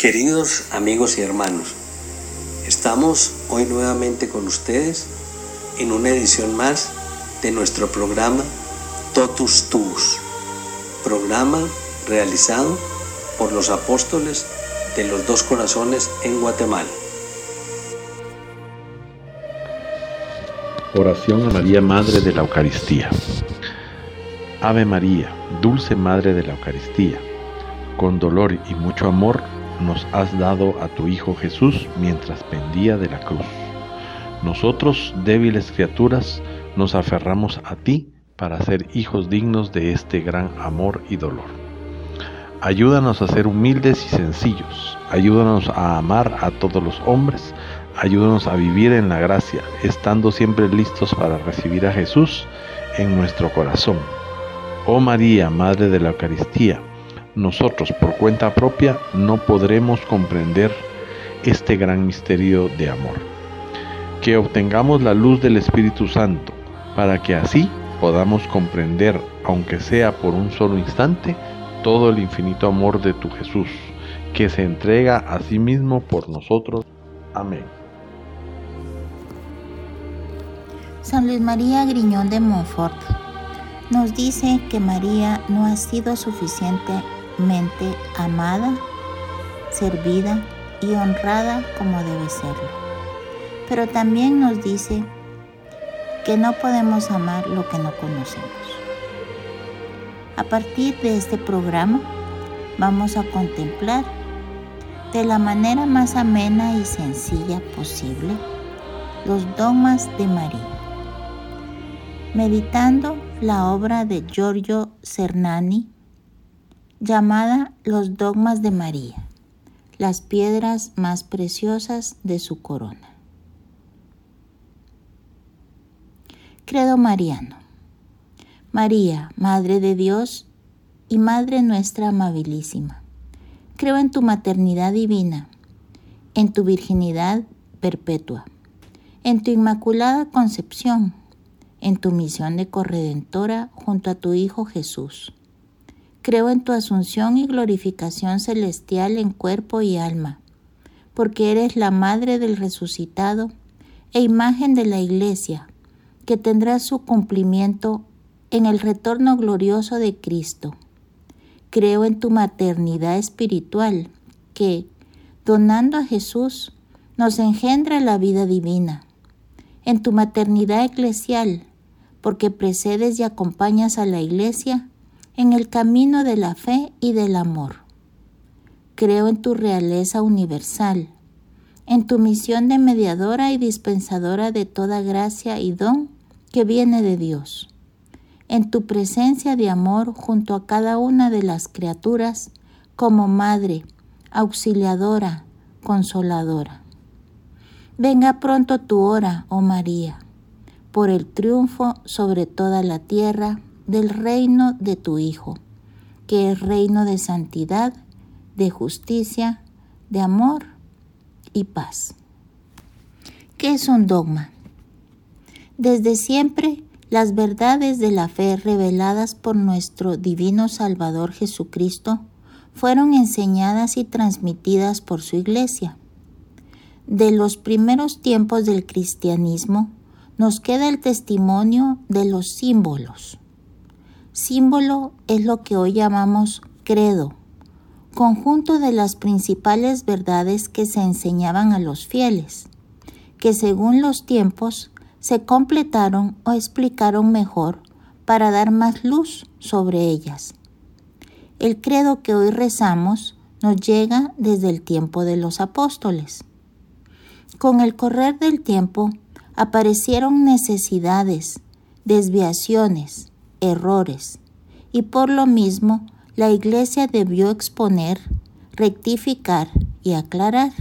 Queridos amigos y hermanos, estamos hoy nuevamente con ustedes en una edición más de nuestro programa Totus Tuus, programa realizado por los apóstoles de los dos corazones en Guatemala. Oración a María, Madre de la Eucaristía. Ave María, dulce Madre de la Eucaristía, con dolor y mucho amor nos has dado a tu Hijo Jesús mientras pendía de la cruz. Nosotros, débiles criaturas, nos aferramos a ti para ser hijos dignos de este gran amor y dolor. Ayúdanos a ser humildes y sencillos, ayúdanos a amar a todos los hombres, ayúdanos a vivir en la gracia, estando siempre listos para recibir a Jesús en nuestro corazón. Oh María, Madre de la Eucaristía, nosotros por cuenta propia no podremos comprender este gran misterio de amor. Que obtengamos la luz del Espíritu Santo para que así podamos comprender, aunque sea por un solo instante, todo el infinito amor de tu Jesús, que se entrega a sí mismo por nosotros. Amén. San Luis María Griñón de Montfort nos dice que María no ha sido suficiente mente amada, servida y honrada como debe serlo. Pero también nos dice que no podemos amar lo que no conocemos. A partir de este programa vamos a contemplar de la manera más amena y sencilla posible los dogmas de María, meditando la obra de Giorgio Cernani llamada Los Dogmas de María, las piedras más preciosas de su corona. Credo Mariano. María, Madre de Dios y Madre nuestra amabilísima, creo en tu maternidad divina, en tu virginidad perpetua, en tu inmaculada concepción, en tu misión de corredentora junto a tu Hijo Jesús Creo en tu asunción y glorificación celestial en cuerpo y alma, porque eres la madre del resucitado e imagen de la iglesia, que tendrá su cumplimiento en el retorno glorioso de Cristo. Creo en tu maternidad espiritual, que, donando a Jesús, nos engendra la vida divina. En tu maternidad eclesial, porque precedes y acompañas a la iglesia en el camino de la fe y del amor. Creo en tu realeza universal, en tu misión de mediadora y dispensadora de toda gracia y don que viene de Dios, en tu presencia de amor junto a cada una de las criaturas como madre, auxiliadora, consoladora. Venga pronto tu hora, oh María, por el triunfo sobre toda la tierra del reino de tu Hijo, que es reino de santidad, de justicia, de amor y paz. ¿Qué es un dogma? Desde siempre, las verdades de la fe reveladas por nuestro divino Salvador Jesucristo fueron enseñadas y transmitidas por su iglesia. De los primeros tiempos del cristianismo nos queda el testimonio de los símbolos, Símbolo es lo que hoy llamamos credo, conjunto de las principales verdades que se enseñaban a los fieles, que según los tiempos se completaron o explicaron mejor para dar más luz sobre ellas. El credo que hoy rezamos nos llega desde el tiempo de los apóstoles. Con el correr del tiempo aparecieron necesidades, desviaciones, errores y por lo mismo la Iglesia debió exponer, rectificar y aclarar.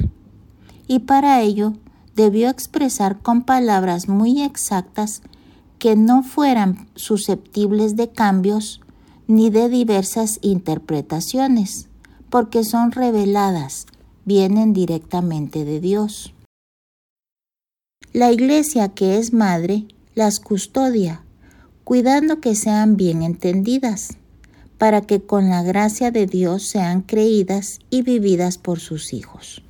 Y para ello debió expresar con palabras muy exactas que no fueran susceptibles de cambios ni de diversas interpretaciones, porque son reveladas, vienen directamente de Dios. La iglesia que es madre las custodia cuidando que sean bien entendidas, para que con la gracia de Dios sean creídas y vividas por sus hijos.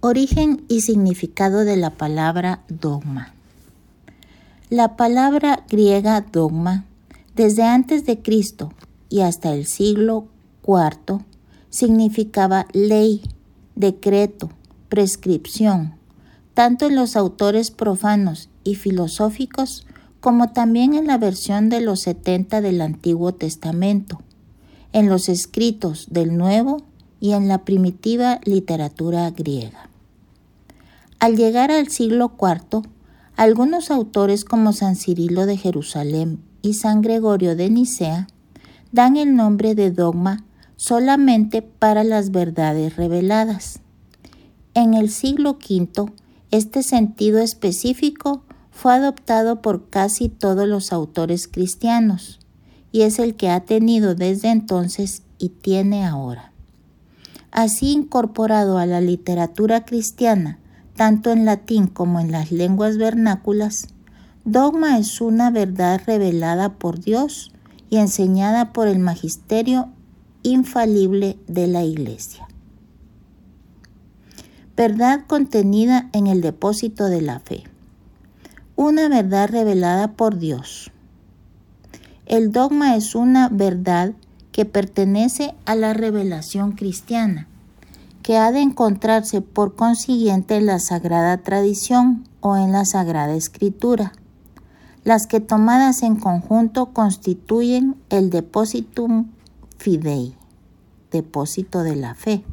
Origen y significado de la palabra dogma. La palabra griega dogma, desde antes de Cristo y hasta el siglo IV, significaba ley, decreto, prescripción, tanto en los autores profanos y filosóficos como también en la versión de los 70 del Antiguo Testamento, en los escritos del Nuevo y en la primitiva literatura griega. Al llegar al siglo IV, algunos autores como San Cirilo de Jerusalén y San Gregorio de Nicea dan el nombre de dogma solamente para las verdades reveladas. En el siglo V, este sentido específico fue adoptado por casi todos los autores cristianos y es el que ha tenido desde entonces y tiene ahora. Así incorporado a la literatura cristiana, tanto en latín como en las lenguas vernáculas, dogma es una verdad revelada por Dios y enseñada por el magisterio infalible de la Iglesia. Verdad contenida en el depósito de la fe una verdad revelada por Dios. El dogma es una verdad que pertenece a la revelación cristiana, que ha de encontrarse por consiguiente en la sagrada tradición o en la sagrada escritura, las que tomadas en conjunto constituyen el depositum fidei, depósito de la fe,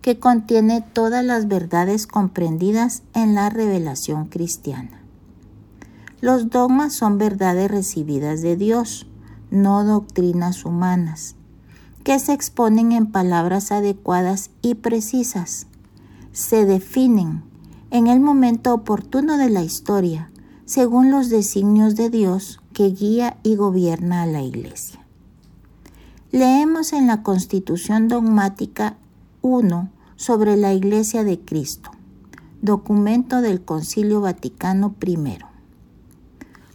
que contiene todas las verdades comprendidas en la revelación cristiana. Los dogmas son verdades recibidas de Dios, no doctrinas humanas, que se exponen en palabras adecuadas y precisas. Se definen en el momento oportuno de la historia, según los designios de Dios que guía y gobierna a la Iglesia. Leemos en la Constitución Dogmática 1 sobre la Iglesia de Cristo, documento del Concilio Vaticano I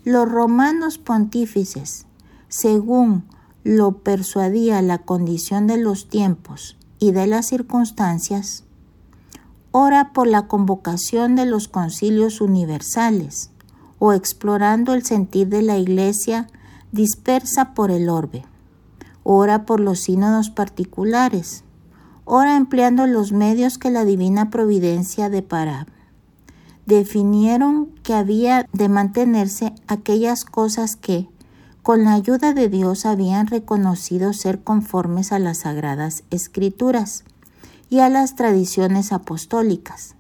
los romanos pontífices, según lo persuadía la condición de los tiempos y de las circunstancias, ora por la convocación de los concilios universales o explorando el sentir de la Iglesia dispersa por el orbe. Ora por los sínodos particulares. Ora empleando los medios que la divina providencia depara definieron que había de mantenerse aquellas cosas que, con la ayuda de Dios, habían reconocido ser conformes a las sagradas escrituras y a las tradiciones apostólicas,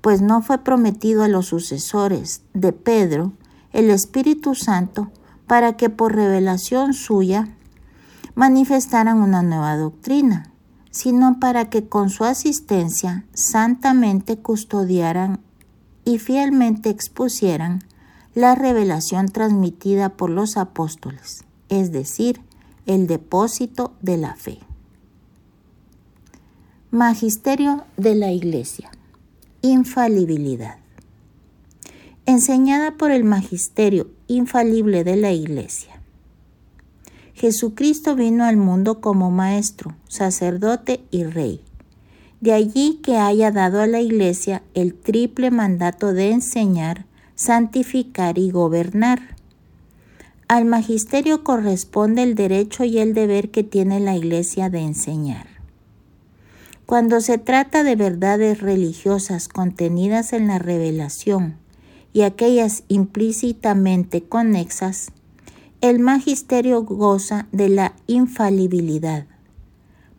pues no fue prometido a los sucesores de Pedro el Espíritu Santo para que por revelación suya manifestaran una nueva doctrina, sino para que con su asistencia santamente custodiaran y fielmente expusieran la revelación transmitida por los apóstoles, es decir, el depósito de la fe. Magisterio de la Iglesia. Infalibilidad. Enseñada por el Magisterio infalible de la Iglesia. Jesucristo vino al mundo como Maestro, sacerdote y Rey de allí que haya dado a la Iglesia el triple mandato de enseñar, santificar y gobernar. Al magisterio corresponde el derecho y el deber que tiene la Iglesia de enseñar. Cuando se trata de verdades religiosas contenidas en la revelación y aquellas implícitamente conexas, el magisterio goza de la infalibilidad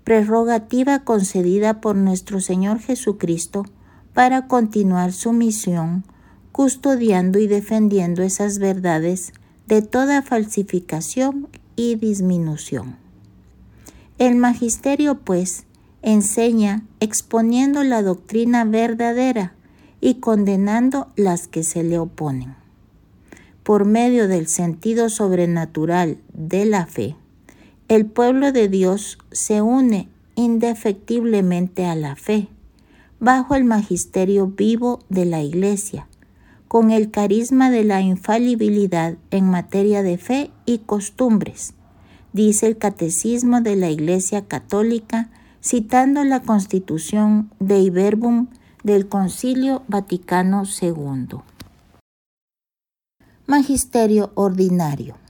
prerrogativa concedida por nuestro Señor Jesucristo para continuar su misión, custodiando y defendiendo esas verdades de toda falsificación y disminución. El magisterio, pues, enseña exponiendo la doctrina verdadera y condenando las que se le oponen. Por medio del sentido sobrenatural de la fe, el pueblo de Dios se une indefectiblemente a la fe, bajo el magisterio vivo de la Iglesia, con el carisma de la infalibilidad en materia de fe y costumbres, dice el Catecismo de la Iglesia Católica, citando la Constitución de Iberbum del Concilio Vaticano II. Magisterio ordinario.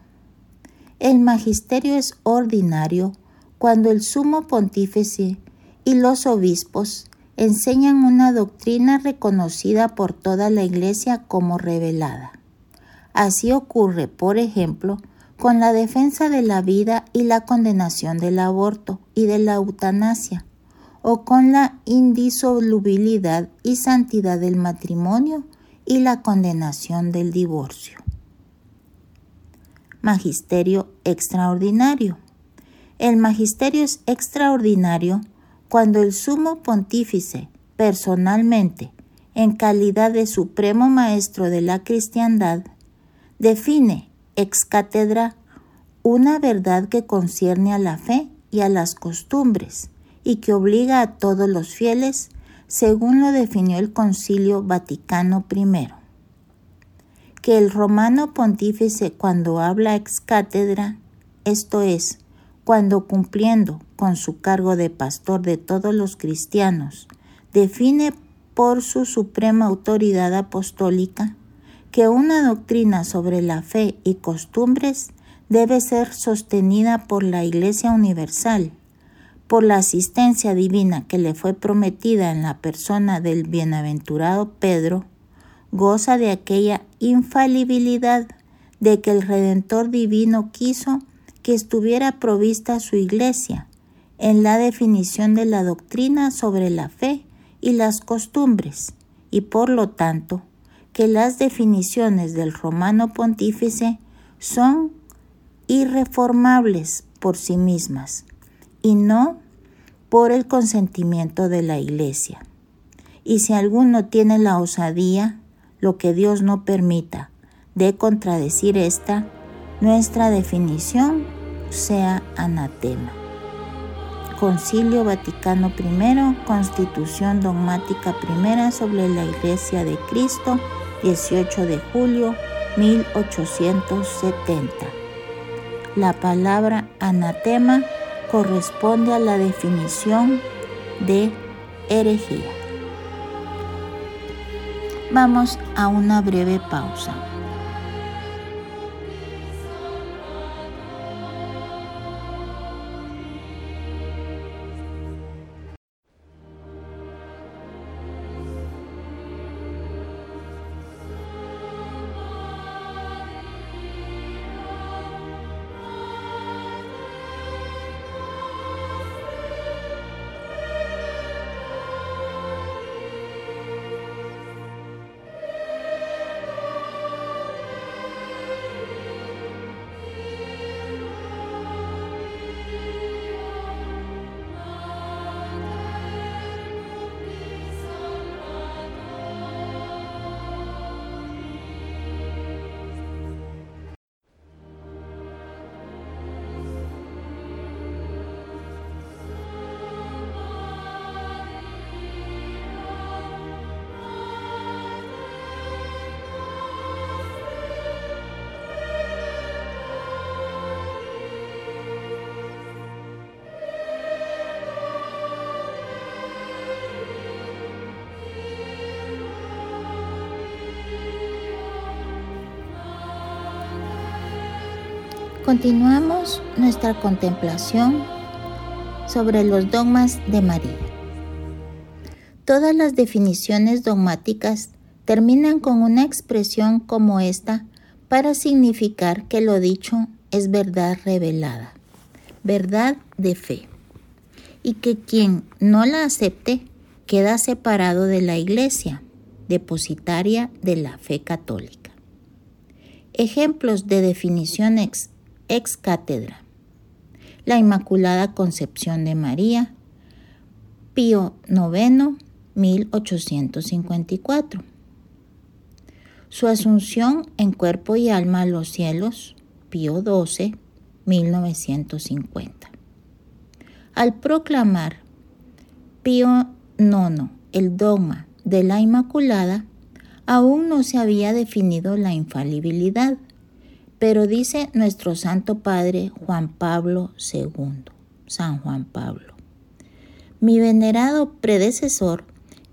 El magisterio es ordinario cuando el sumo pontífice y los obispos enseñan una doctrina reconocida por toda la Iglesia como revelada. Así ocurre, por ejemplo, con la defensa de la vida y la condenación del aborto y de la eutanasia, o con la indisolubilidad y santidad del matrimonio y la condenación del divorcio. Magisterio extraordinario. El magisterio es extraordinario cuando el sumo pontífice personalmente, en calidad de supremo maestro de la cristiandad, define ex cátedra una verdad que concierne a la fe y a las costumbres y que obliga a todos los fieles según lo definió el Concilio Vaticano I. Que el romano pontífice cuando habla ex cátedra, esto es, cuando cumpliendo con su cargo de pastor de todos los cristianos, define por su suprema autoridad apostólica que una doctrina sobre la fe y costumbres debe ser sostenida por la Iglesia Universal, por la asistencia divina que le fue prometida en la persona del bienaventurado Pedro, goza de aquella infalibilidad de que el Redentor Divino quiso que estuviera provista su Iglesia en la definición de la doctrina sobre la fe y las costumbres, y por lo tanto que las definiciones del romano pontífice son irreformables por sí mismas y no por el consentimiento de la Iglesia. Y si alguno tiene la osadía, lo que Dios no permita, de contradecir esta, nuestra definición sea anatema. Concilio Vaticano I, Constitución Dogmática I sobre la Iglesia de Cristo, 18 de julio 1870. La palabra anatema corresponde a la definición de herejía. Vamos a una breve pausa. Continuamos nuestra contemplación sobre los dogmas de María. Todas las definiciones dogmáticas terminan con una expresión como esta para significar que lo dicho es verdad revelada, verdad de fe, y que quien no la acepte queda separado de la Iglesia, depositaria de la fe católica. Ejemplos de definiciones ex cátedra. La Inmaculada Concepción de María, Pío IX, 1854. Su asunción en cuerpo y alma a los cielos, Pío XII, 1950. Al proclamar Pío IX el dogma de la Inmaculada, aún no se había definido la infalibilidad pero dice nuestro Santo Padre Juan Pablo II, San Juan Pablo. Mi venerado predecesor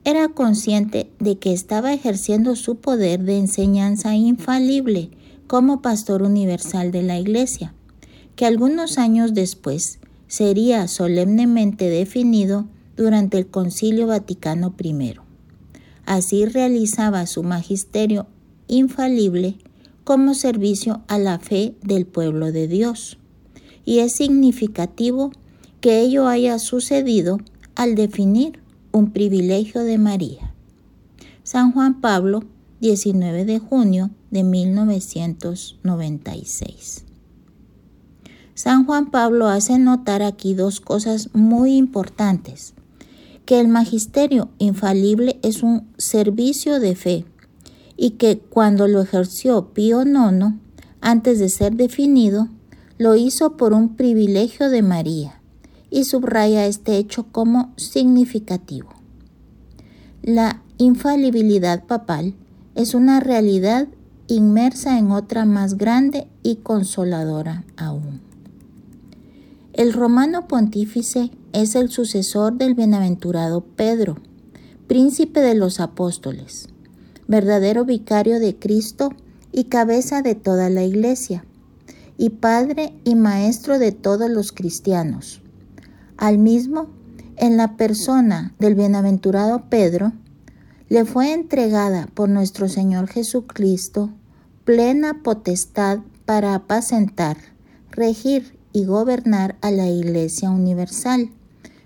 era consciente de que estaba ejerciendo su poder de enseñanza infalible como pastor universal de la Iglesia, que algunos años después sería solemnemente definido durante el Concilio Vaticano I. Así realizaba su magisterio infalible como servicio a la fe del pueblo de Dios. Y es significativo que ello haya sucedido al definir un privilegio de María. San Juan Pablo, 19 de junio de 1996. San Juan Pablo hace notar aquí dos cosas muy importantes, que el magisterio infalible es un servicio de fe y que cuando lo ejerció Pío IX, antes de ser definido, lo hizo por un privilegio de María y subraya este hecho como significativo. La infalibilidad papal es una realidad inmersa en otra más grande y consoladora aún. El romano pontífice es el sucesor del bienaventurado Pedro, príncipe de los apóstoles, verdadero vicario de Cristo y cabeza de toda la iglesia, y padre y maestro de todos los cristianos. Al mismo, en la persona del bienaventurado Pedro, le fue entregada por nuestro Señor Jesucristo plena potestad para apacentar, regir y gobernar a la Iglesia Universal,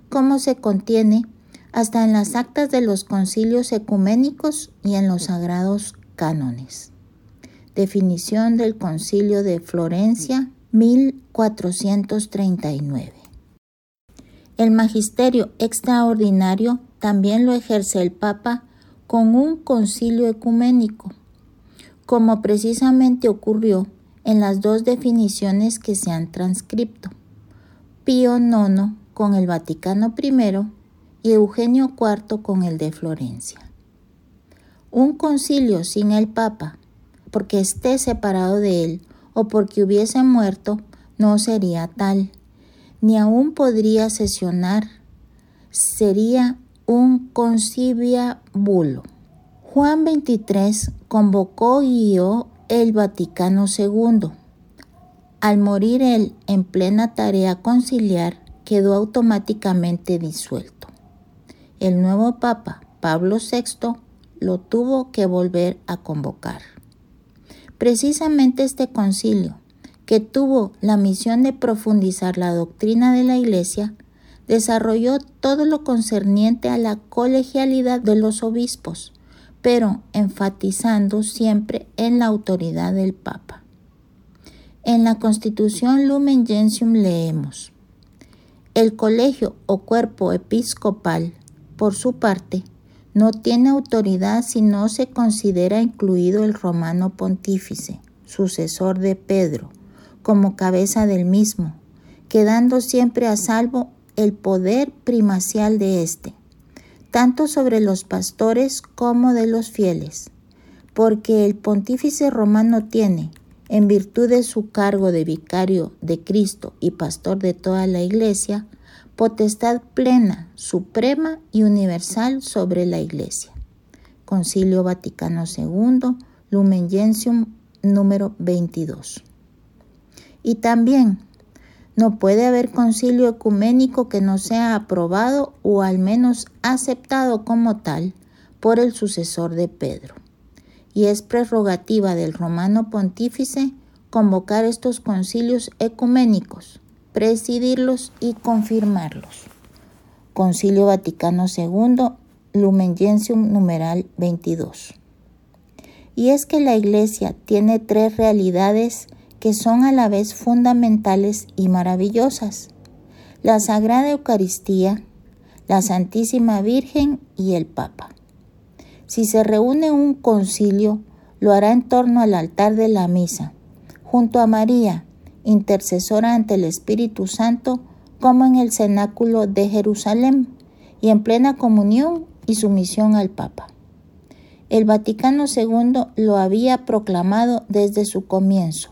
como se contiene hasta en las actas de los concilios ecuménicos y en los sagrados cánones. Definición del Concilio de Florencia 1439. El magisterio extraordinario también lo ejerce el Papa con un concilio ecuménico, como precisamente ocurrió en las dos definiciones que se han transcrito. Pío IX con el Vaticano I y Eugenio IV con el de Florencia. Un concilio sin el Papa, porque esté separado de él o porque hubiese muerto, no sería tal ni aún podría sesionar, sería un bulo. Juan XXIII convocó y guió el Vaticano II. Al morir él en plena tarea conciliar, quedó automáticamente disuelto. El nuevo Papa, Pablo VI, lo tuvo que volver a convocar. Precisamente este concilio que tuvo la misión de profundizar la doctrina de la Iglesia, desarrolló todo lo concerniente a la colegialidad de los obispos, pero enfatizando siempre en la autoridad del Papa. En la Constitución Lumen Gentium leemos, el colegio o cuerpo episcopal, por su parte, no tiene autoridad si no se considera incluido el romano pontífice, sucesor de Pedro, como cabeza del mismo, quedando siempre a salvo el poder primacial de éste, tanto sobre los pastores como de los fieles, porque el pontífice romano tiene, en virtud de su cargo de vicario de Cristo y pastor de toda la Iglesia, potestad plena, suprema y universal sobre la Iglesia. Concilio Vaticano II, Lumen Gentium número 22. Y también no puede haber concilio ecuménico que no sea aprobado o al menos aceptado como tal por el sucesor de Pedro. Y es prerrogativa del romano pontífice convocar estos concilios ecuménicos, presidirlos y confirmarlos. Concilio Vaticano II, Lumen Gentium numeral 22. Y es que la Iglesia tiene tres realidades que son a la vez fundamentales y maravillosas. La Sagrada Eucaristía, la Santísima Virgen y el Papa. Si se reúne un concilio, lo hará en torno al altar de la misa, junto a María, intercesora ante el Espíritu Santo, como en el cenáculo de Jerusalén, y en plena comunión y sumisión al Papa. El Vaticano II lo había proclamado desde su comienzo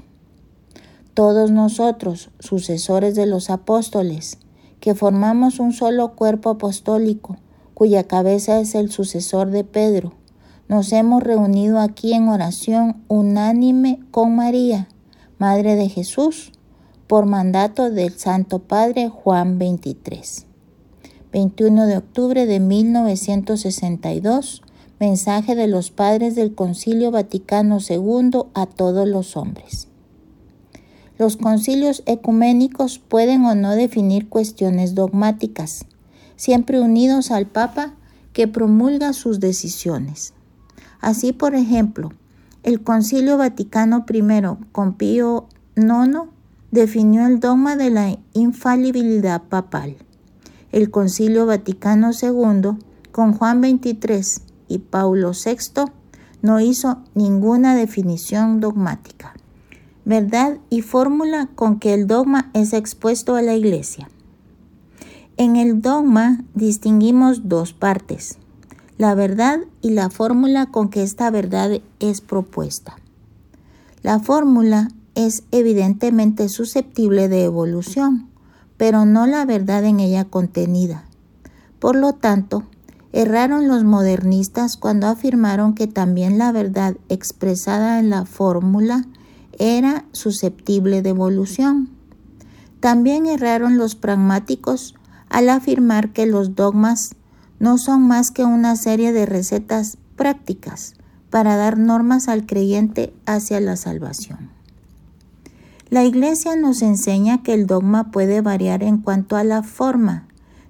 todos nosotros, sucesores de los apóstoles, que formamos un solo cuerpo apostólico, cuya cabeza es el sucesor de Pedro, nos hemos reunido aquí en oración unánime con María, Madre de Jesús, por mandato del Santo Padre Juan 23. 21 de octubre de 1962, mensaje de los padres del Concilio Vaticano II a todos los hombres. Los concilios ecuménicos pueden o no definir cuestiones dogmáticas, siempre unidos al Papa que promulga sus decisiones. Así, por ejemplo, el Concilio Vaticano I con Pío IX definió el dogma de la infalibilidad papal. El Concilio Vaticano II con Juan XXIII y Paulo VI no hizo ninguna definición dogmática verdad y fórmula con que el dogma es expuesto a la Iglesia. En el dogma distinguimos dos partes, la verdad y la fórmula con que esta verdad es propuesta. La fórmula es evidentemente susceptible de evolución, pero no la verdad en ella contenida. Por lo tanto, erraron los modernistas cuando afirmaron que también la verdad expresada en la fórmula era susceptible de evolución. También erraron los pragmáticos al afirmar que los dogmas no son más que una serie de recetas prácticas para dar normas al creyente hacia la salvación. La Iglesia nos enseña que el dogma puede variar en cuanto a la forma,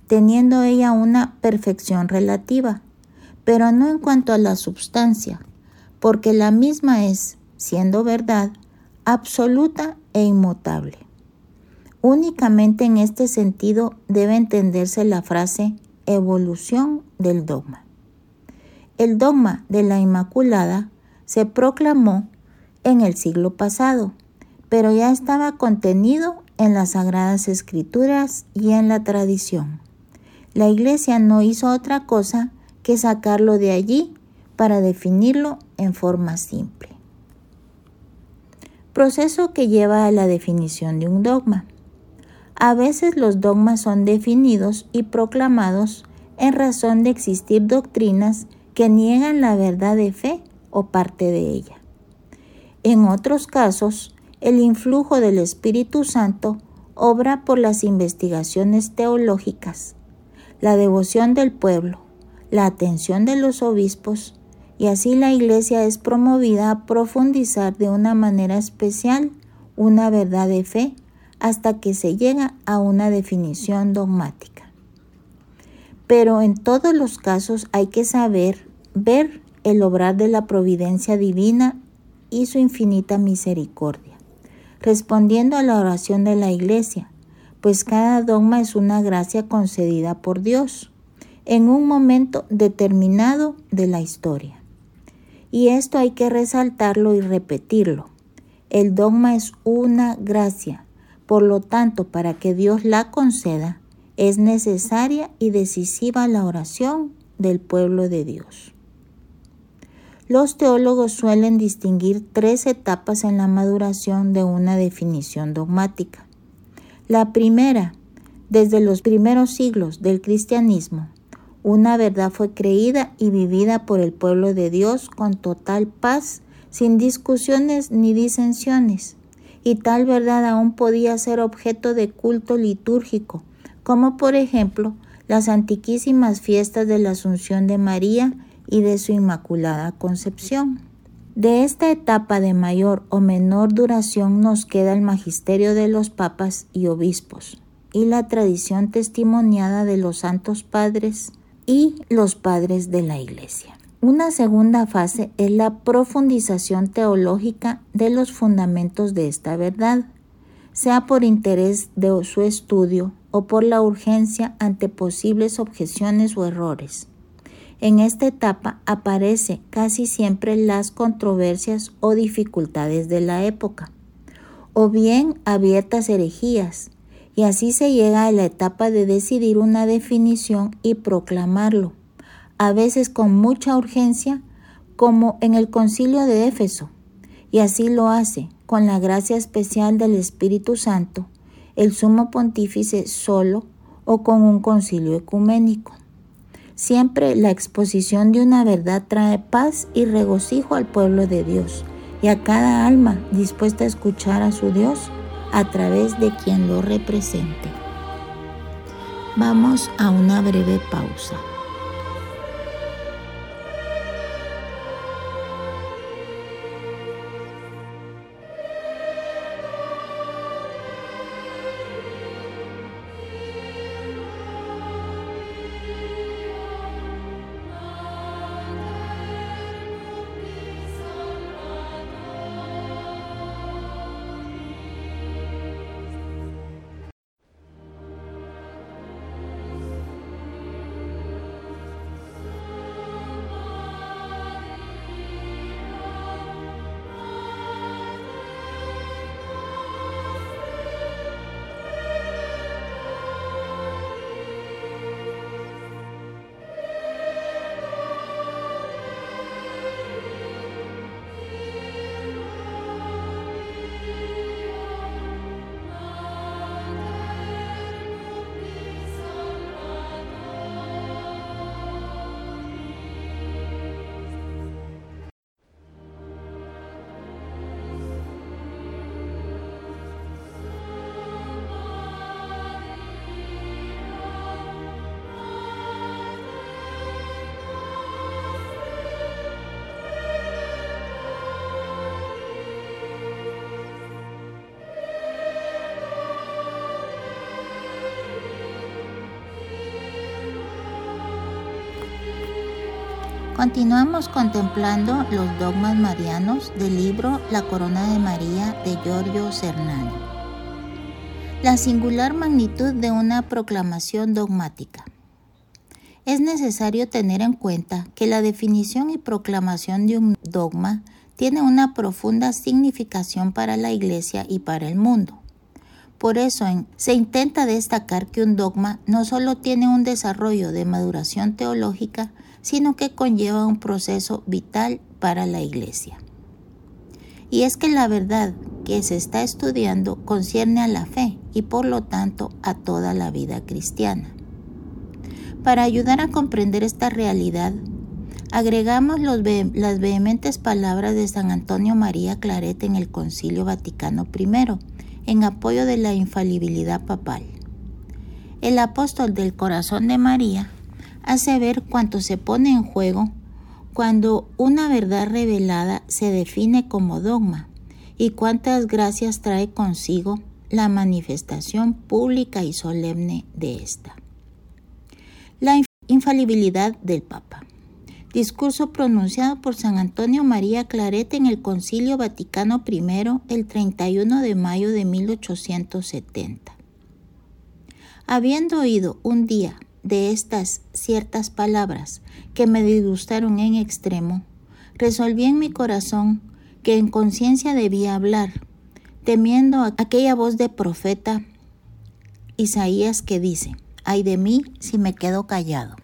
teniendo ella una perfección relativa, pero no en cuanto a la substancia, porque la misma es, siendo verdad, absoluta e inmutable. Únicamente en este sentido debe entenderse la frase evolución del dogma. El dogma de la Inmaculada se proclamó en el siglo pasado, pero ya estaba contenido en las Sagradas Escrituras y en la tradición. La Iglesia no hizo otra cosa que sacarlo de allí para definirlo en forma simple proceso que lleva a la definición de un dogma. A veces los dogmas son definidos y proclamados en razón de existir doctrinas que niegan la verdad de fe o parte de ella. En otros casos, el influjo del Espíritu Santo obra por las investigaciones teológicas, la devoción del pueblo, la atención de los obispos y así la Iglesia es promovida a profundizar de una manera especial una verdad de fe hasta que se llega a una definición dogmática. Pero en todos los casos hay que saber ver el obrar de la providencia divina y su infinita misericordia, respondiendo a la oración de la Iglesia, pues cada dogma es una gracia concedida por Dios en un momento determinado de la historia. Y esto hay que resaltarlo y repetirlo. El dogma es una gracia, por lo tanto, para que Dios la conceda, es necesaria y decisiva la oración del pueblo de Dios. Los teólogos suelen distinguir tres etapas en la maduración de una definición dogmática. La primera, desde los primeros siglos del cristianismo, una verdad fue creída y vivida por el pueblo de Dios con total paz, sin discusiones ni disensiones. Y tal verdad aún podía ser objeto de culto litúrgico, como por ejemplo las antiquísimas fiestas de la Asunción de María y de su Inmaculada Concepción. De esta etapa de mayor o menor duración nos queda el magisterio de los papas y obispos y la tradición testimoniada de los santos padres y los padres de la Iglesia. Una segunda fase es la profundización teológica de los fundamentos de esta verdad, sea por interés de su estudio o por la urgencia ante posibles objeciones o errores. En esta etapa aparece casi siempre las controversias o dificultades de la época, o bien abiertas herejías, y así se llega a la etapa de decidir una definición y proclamarlo, a veces con mucha urgencia, como en el concilio de Éfeso, Y así lo hace, con la gracia especial del Espíritu Santo, el sumo pontífice solo o con un concilio ecuménico. Siempre la exposición de una verdad trae paz y regocijo al pueblo de Dios y a cada alma dispuesta a escuchar a su Dios a través de quien lo represente. Vamos a una breve pausa. Continuamos contemplando los dogmas marianos del libro La Corona de María de Giorgio Cernani. La singular magnitud de una proclamación dogmática. Es necesario tener en cuenta que la definición y proclamación de un dogma tiene una profunda significación para la Iglesia y para el mundo. Por eso se intenta destacar que un dogma no solo tiene un desarrollo de maduración teológica, sino que conlleva un proceso vital para la Iglesia. Y es que la verdad que se está estudiando concierne a la fe y por lo tanto a toda la vida cristiana. Para ayudar a comprender esta realidad, agregamos las vehementes palabras de San Antonio María Claret en el Concilio Vaticano I, en apoyo de la infalibilidad papal. El apóstol del corazón de María hace ver cuánto se pone en juego cuando una verdad revelada se define como dogma y cuántas gracias trae consigo la manifestación pública y solemne de esta. La infalibilidad del Papa. Discurso pronunciado por San Antonio María Claret en el Concilio Vaticano I el 31 de mayo de 1870. Habiendo oído un día de estas ciertas palabras que me disgustaron en extremo, resolví en mi corazón que en conciencia debía hablar, temiendo aquella voz de profeta Isaías que dice, ay de mí si me quedo callado.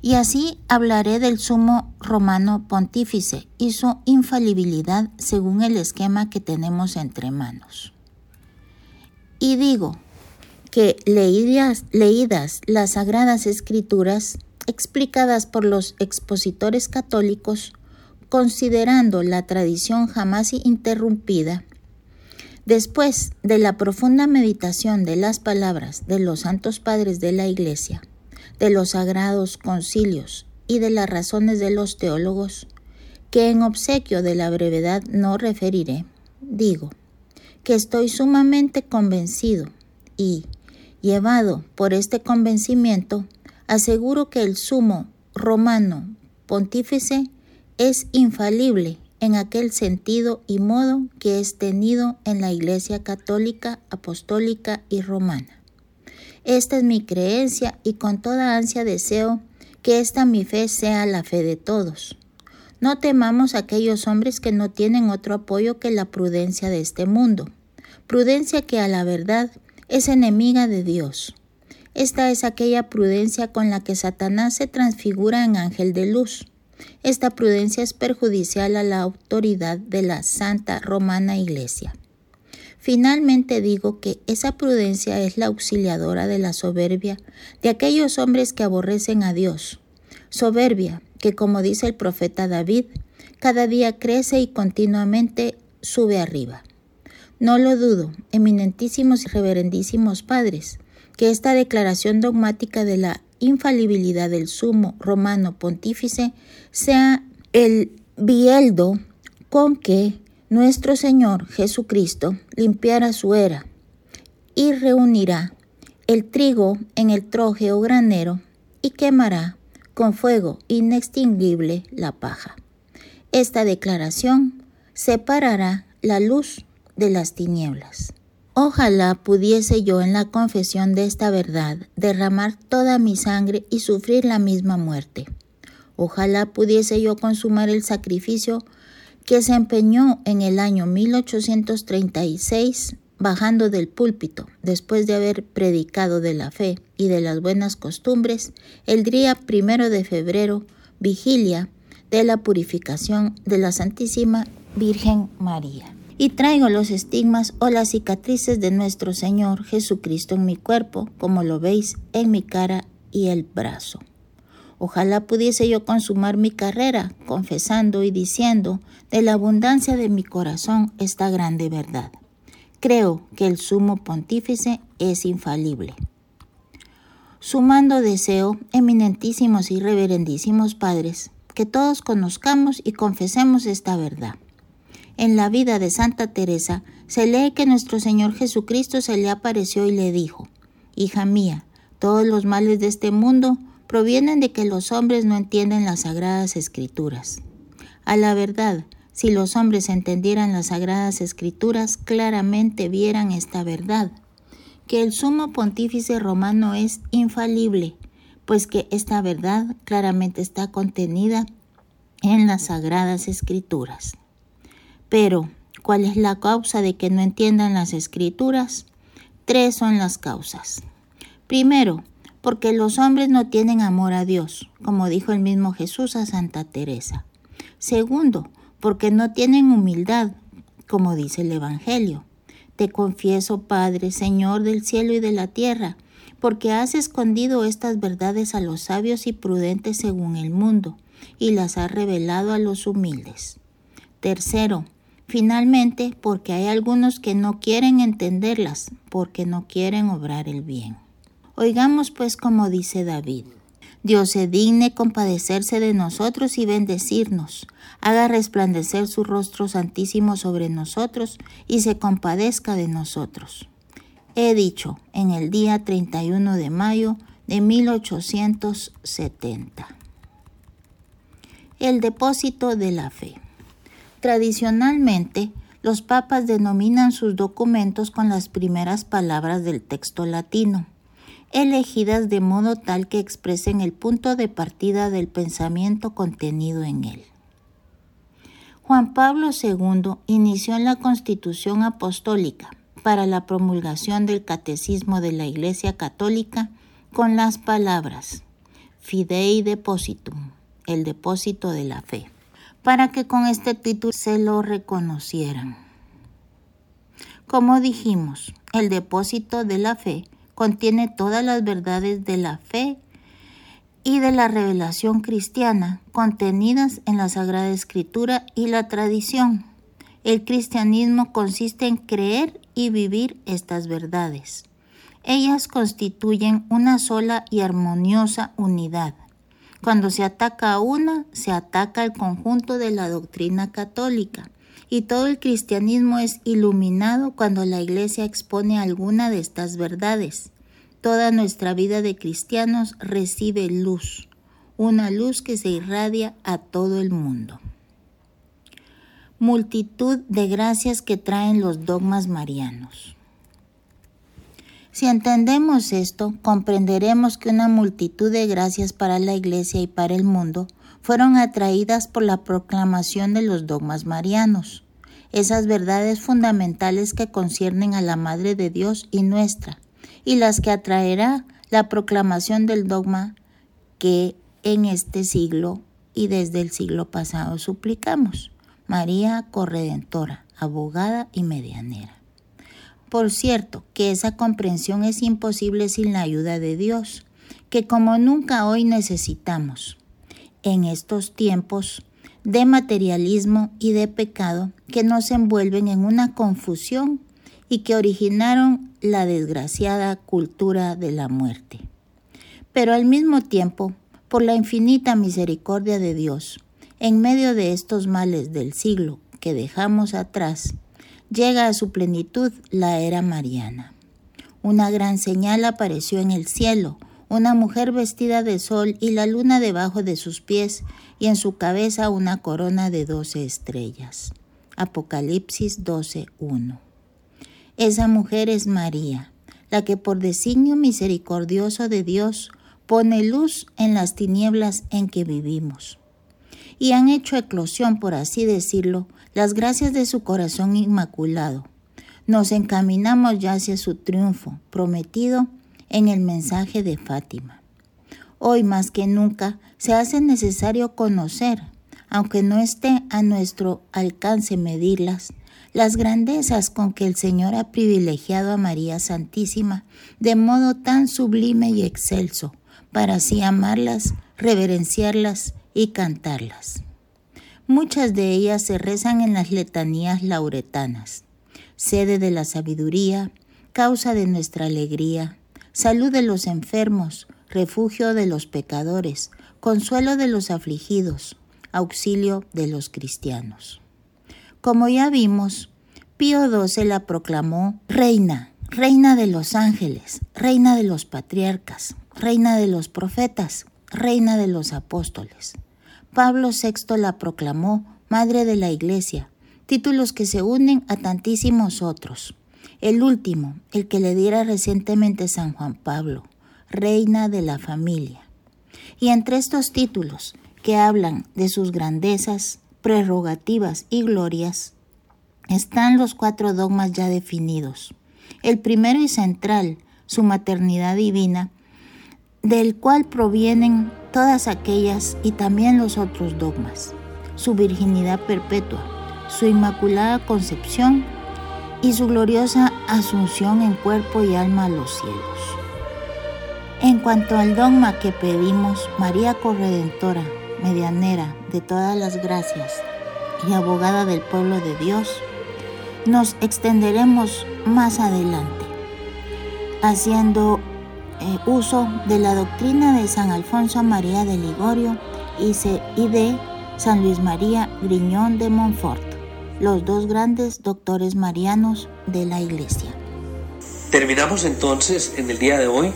Y así hablaré del sumo romano pontífice y su infalibilidad según el esquema que tenemos entre manos. Y digo, que leídas, leídas las sagradas escrituras explicadas por los expositores católicos, considerando la tradición jamás interrumpida, después de la profunda meditación de las palabras de los santos padres de la Iglesia, de los sagrados concilios y de las razones de los teólogos, que en obsequio de la brevedad no referiré, digo que estoy sumamente convencido y, Llevado por este convencimiento, aseguro que el sumo romano pontífice es infalible en aquel sentido y modo que es tenido en la Iglesia católica, apostólica y romana. Esta es mi creencia y con toda ansia deseo que esta mi fe sea la fe de todos. No temamos a aquellos hombres que no tienen otro apoyo que la prudencia de este mundo, prudencia que a la verdad es enemiga de Dios. Esta es aquella prudencia con la que Satanás se transfigura en ángel de luz, esta prudencia es perjudicial a la autoridad de la Santa Romana Iglesia. Finalmente digo que esa prudencia es la auxiliadora de la soberbia de aquellos hombres que aborrecen a Dios. Soberbia que, como dice el profeta David, cada día crece y continuamente sube arriba. No lo dudo, eminentísimos y reverendísimos padres, que esta declaración dogmática de la infalibilidad del sumo romano pontífice sea el bieldo con que nuestro Señor Jesucristo limpiará su era y reunirá el trigo en el troje o granero y quemará con fuego inextinguible la paja. Esta declaración separará la luz de las tinieblas. Ojalá pudiese yo en la confesión de esta verdad derramar toda mi sangre y sufrir la misma muerte. Ojalá pudiese yo consumar el sacrificio que se empeñó en el año 1836 bajando del púlpito, después de haber predicado de la fe y de las buenas costumbres, el día primero de febrero, vigilia de la purificación de la Santísima Virgen María. Y traigo los estigmas o las cicatrices de nuestro Señor Jesucristo en mi cuerpo, como lo veis en mi cara y el brazo. Ojalá pudiese yo consumar mi carrera, confesando y diciendo de la abundancia de mi corazón esta grande verdad. Creo que el sumo pontífice es infalible. Sumando deseo, eminentísimos y reverendísimos padres, que todos conozcamos y confesemos esta verdad. En la vida de Santa Teresa se lee que nuestro Señor Jesucristo se le apareció y le dijo, Hija mía, todos los males de este mundo provienen de que los hombres no entienden las sagradas escrituras. A la verdad, si los hombres entendieran las sagradas escrituras, claramente vieran esta verdad, que el sumo pontífice romano es infalible, pues que esta verdad claramente está contenida en las sagradas escrituras. Pero, ¿cuál es la causa de que no entiendan las escrituras? Tres son las causas. Primero, porque los hombres no tienen amor a Dios, como dijo el mismo Jesús a Santa Teresa. Segundo, porque no tienen humildad, como dice el Evangelio. Te confieso, Padre, Señor del cielo y de la tierra, porque has escondido estas verdades a los sabios y prudentes según el mundo, y las has revelado a los humildes. Tercero, finalmente, porque hay algunos que no quieren entenderlas, porque no quieren obrar el bien. Oigamos pues como dice David. Dios se digne compadecerse de nosotros y bendecirnos, haga resplandecer su rostro santísimo sobre nosotros y se compadezca de nosotros. He dicho en el día 31 de mayo de 1870. El depósito de la fe. Tradicionalmente, los papas denominan sus documentos con las primeras palabras del texto latino elegidas de modo tal que expresen el punto de partida del pensamiento contenido en él. Juan Pablo II inició la Constitución Apostólica para la promulgación del Catecismo de la Iglesia Católica con las palabras Fidei Depositum, el depósito de la fe, para que con este título se lo reconocieran. Como dijimos, el depósito de la fe contiene todas las verdades de la fe y de la revelación cristiana contenidas en la Sagrada Escritura y la tradición. El cristianismo consiste en creer y vivir estas verdades. Ellas constituyen una sola y armoniosa unidad. Cuando se ataca a una, se ataca al conjunto de la doctrina católica y todo el cristianismo es iluminado cuando la Iglesia expone alguna de estas verdades. Toda nuestra vida de cristianos recibe luz, una luz que se irradia a todo el mundo. Multitud de gracias que traen los dogmas marianos. Si entendemos esto, comprenderemos que una multitud de gracias para la Iglesia y para el mundo fueron atraídas por la proclamación de los dogmas marianos, esas verdades fundamentales que conciernen a la Madre de Dios y nuestra, y las que atraerá la proclamación del dogma que en este siglo y desde el siglo pasado suplicamos. María Corredentora, abogada y medianera. Por cierto, que esa comprensión es imposible sin la ayuda de Dios, que como nunca hoy necesitamos. En estos tiempos de materialismo y de pecado que nos envuelven en una confusión y que originaron la desgraciada cultura de la muerte. Pero al mismo tiempo, por la infinita misericordia de Dios, en medio de estos males del siglo que dejamos atrás, llega a su plenitud la era mariana. Una gran señal apareció en el cielo, una mujer vestida de sol y la luna debajo de sus pies y en su cabeza una corona de doce estrellas. Apocalipsis 12.1. Esa mujer es María, la que por designio misericordioso de Dios pone luz en las tinieblas en que vivimos. Y han hecho eclosión, por así decirlo, las gracias de su corazón inmaculado. Nos encaminamos ya hacia su triunfo prometido en el mensaje de Fátima. Hoy más que nunca se hace necesario conocer, aunque no esté a nuestro alcance medirlas, las grandezas con que el Señor ha privilegiado a María Santísima de modo tan sublime y excelso, para así amarlas, reverenciarlas y cantarlas. Muchas de ellas se rezan en las letanías lauretanas, sede de la sabiduría, causa de nuestra alegría, salud de los enfermos, refugio de los pecadores, consuelo de los afligidos, auxilio de los cristianos. Como ya vimos, Pío XII la proclamó reina, reina de los ángeles, reina de los patriarcas, reina de los profetas, reina de los apóstoles. Pablo VI la proclamó Madre de la Iglesia, títulos que se unen a tantísimos otros. El último, el que le diera recientemente San Juan Pablo, Reina de la Familia. Y entre estos títulos, que hablan de sus grandezas, prerrogativas y glorias, están los cuatro dogmas ya definidos. El primero y central, su maternidad divina, del cual provienen todas aquellas y también los otros dogmas, su virginidad perpetua, su inmaculada concepción y su gloriosa asunción en cuerpo y alma a los cielos. En cuanto al dogma que pedimos, María Corredentora, medianera de todas las gracias y abogada del pueblo de Dios, nos extenderemos más adelante, haciendo eh, uso de la doctrina de San Alfonso María de Ligorio y, de San Luis María Griñón de Montfort, los dos grandes doctores marianos de la Iglesia. Terminamos entonces en el día de hoy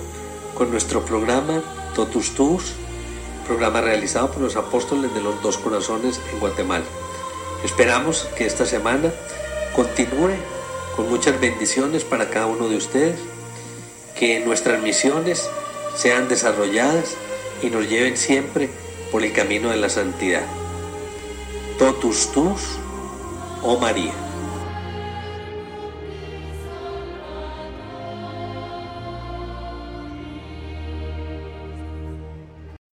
con nuestro programa Totus Tus, programa realizado por los apóstoles de los dos corazones en Guatemala. Esperamos que esta semana continúe con muchas bendiciones para cada uno de ustedes, que nuestras misiones sean desarrolladas y nos lleven siempre por el camino de la santidad. Totus tus, oh María.